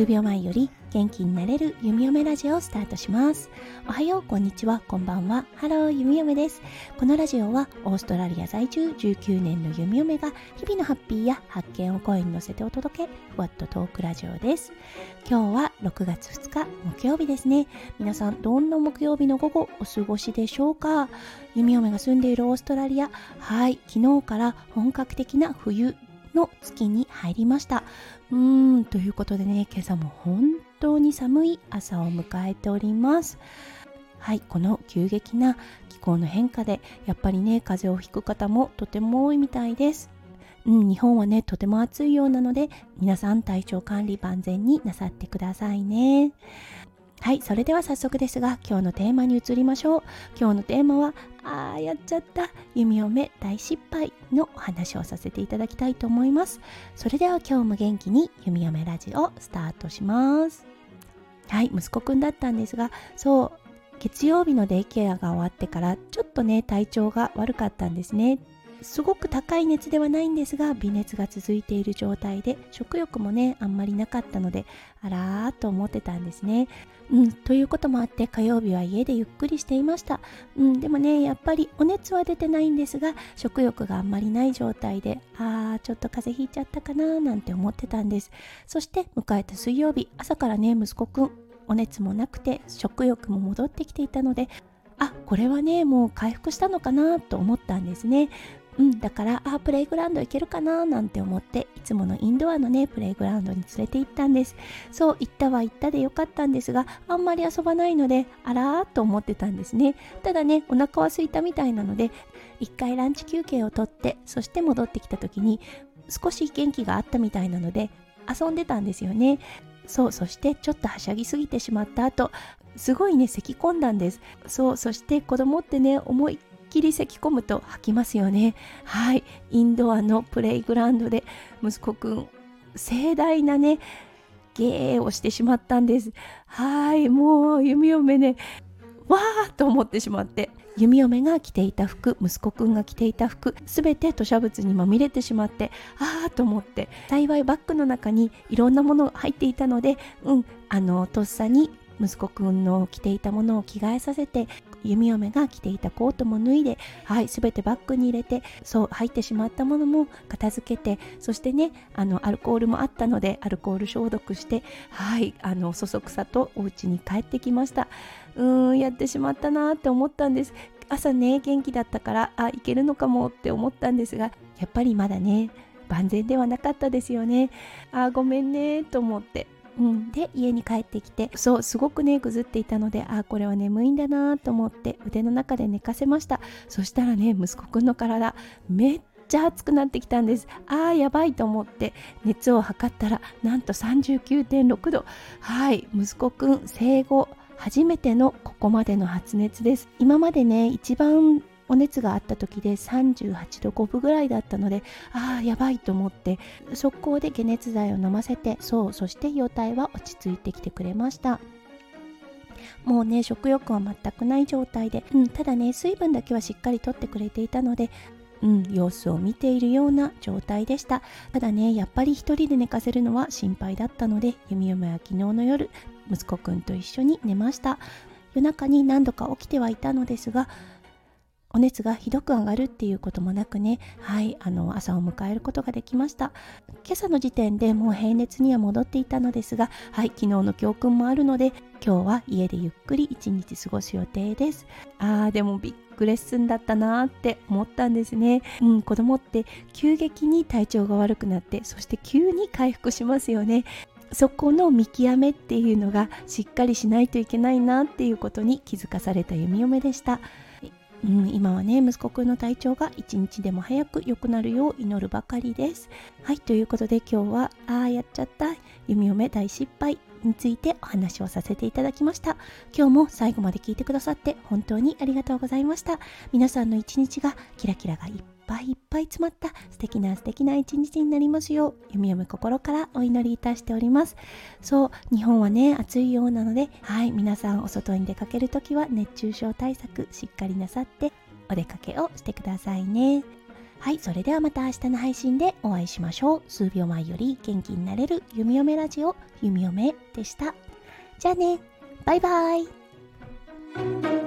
数秒前より元気になれる弓嫁ラジオをスタートします。おはようこんにちは。こんばんは。ハロー弓嫁です。このラジオはオーストラリア在住19年の弓嫁が日々のハッピーや発見を声に乗せてお届けふわっとトークラジオです。今日は6月2日木曜日ですね。皆さんどんな木曜日の午後お過ごしでしょうか？弓嫁が住んでいるオーストラリア。はい昨日から本格的な冬の月に入りました。うーんということでね今朝も本当に寒い朝を迎えております。はいこの急激な気候の変化でやっぱりね風邪をひく方もとても多いみたいです。うん、日本はねとても暑いようなので皆さん体調管理万全になさってくださいね。はいそれでは早速ですが今日のテーマに移りましょう。今日のテーマはあーやっちゃった。弓嫁大失敗。のお話をさせていただきたいと思います。それでは今日も元気に弓嫁ラジオスタートします。はい息子くんだったんですがそう月曜日のデイケアが終わってからちょっとね体調が悪かったんですね。すごく高い熱ではないんですが微熱が続いている状態で食欲もねあんまりなかったのであらーと思ってたんですね。うん、ということもあって火曜日は家でゆっくりしていました、うん、でもねやっぱりお熱は出てないんですが食欲があんまりない状態であーちょっと風邪ひいちゃったかななんて思ってたんです。そして迎えた水曜日朝からね息子くんお熱もなくて食欲も戻ってきていたのであこれはねもう回復したのかなと思ったんですね。うん、だからあプレイグラウンド行けるかななんて思っていつものインドアのねプレイグラウンドに連れて行ったんです。そう行ったは行ったでよかったんですがあんまり遊ばないのであらーと思ってたんですね。ただねお腹は空いたみたいなので一回ランチ休憩をとってそして戻ってきた時に少し元気があったみたいなので遊んでたんですよね。そうそしてちょっとはしゃぎすぎてしまった後すごいね咳き込んだんです。そうそして子供ってね思いっきり咳き込むと吐きますよね。はい。インドアのプレイグラウンドで息子くん盛大なね芸をしてしまったんです。はい。もう弓嫁ねわーと思ってしまって弓嫁が着ていた服息子くんが着ていた服すべて吐砂物にまみれてしまってああと思って幸いバッグの中にいろんなものが入っていたのでうんあのとっさに息子くんの着ていたものを着替えさせて弓嫁が着ていたコートも脱いではい全てバッグに入れてそう入ってしまったものも片付けてそしてねあのアルコールもあったのでアルコール消毒してはいあのそそくさとお家に帰ってきました。うーんやってしまったなって思ったんです。朝ね元気だったからあいけるのかもって思ったんですがやっぱりまだね万全ではなかったですよね。あごめんねと思って。うん、で家に帰ってきてそうすごくねぐずっていたのであこれは眠いんだなと思って腕の中で寝かせました。そしたらね息子くんの体めっちゃ熱くなってきたんです。あーやばいと思って熱を測ったらなんと39.6度はい息子くん生後初めてのここまでの発熱です。今までね一番お熱があった時で38度5分ぐらいだったのでああやばいと思って速攻で解熱剤を飲ませてそうそして容体は落ち着いてきてくれました。もうね食欲は全くない状態で、うん、ただね水分だけはしっかりとってくれていたのでうん、様子を見ているような状態でした。ただねやっぱり一人で寝かせるのは心配だったので弓嫁は昨日の夜息子くんと一緒に寝ました。夜中に何度か起きてはいたのですがお熱がひどく上がるっていうこともなくねはいあの朝を迎えることができました。今朝の時点でもう平熱には戻っていたのですがはい昨日の教訓もあるので今日は家でゆっくり一日過ごす予定です。あーでもビッグレッスンだったなーって思ったんですね。うん子供って急激に体調が悪くなってそして急に回復しますよね。そこの見極めっていうのがしっかりしないといけないなっていうことに気づかされた弓嫁でした。うん、今はね息子くんの体調が一日でも早く良くなるよう祈るばかりです。はいということで今日はああやっちゃった弓嫁大失敗についてお話をさせていただきました。今日も最後まで聞いてくださって本当にありがとうございました。皆さんの一日がキラキラがいっぱい。いっぱい詰まった素敵な素敵な一日になりますよう弓嫁心からお祈りいたしておりますそう日本はね暑いようなのではい皆さんお外に出かけるときは熱中症対策しっかりなさってお出かけをしてくださいねはい、それではまた明日の配信でお会いしましょう。数秒前より元気になれる弓嫁ラジオ、弓嫁でした。じゃあね、バイバイ。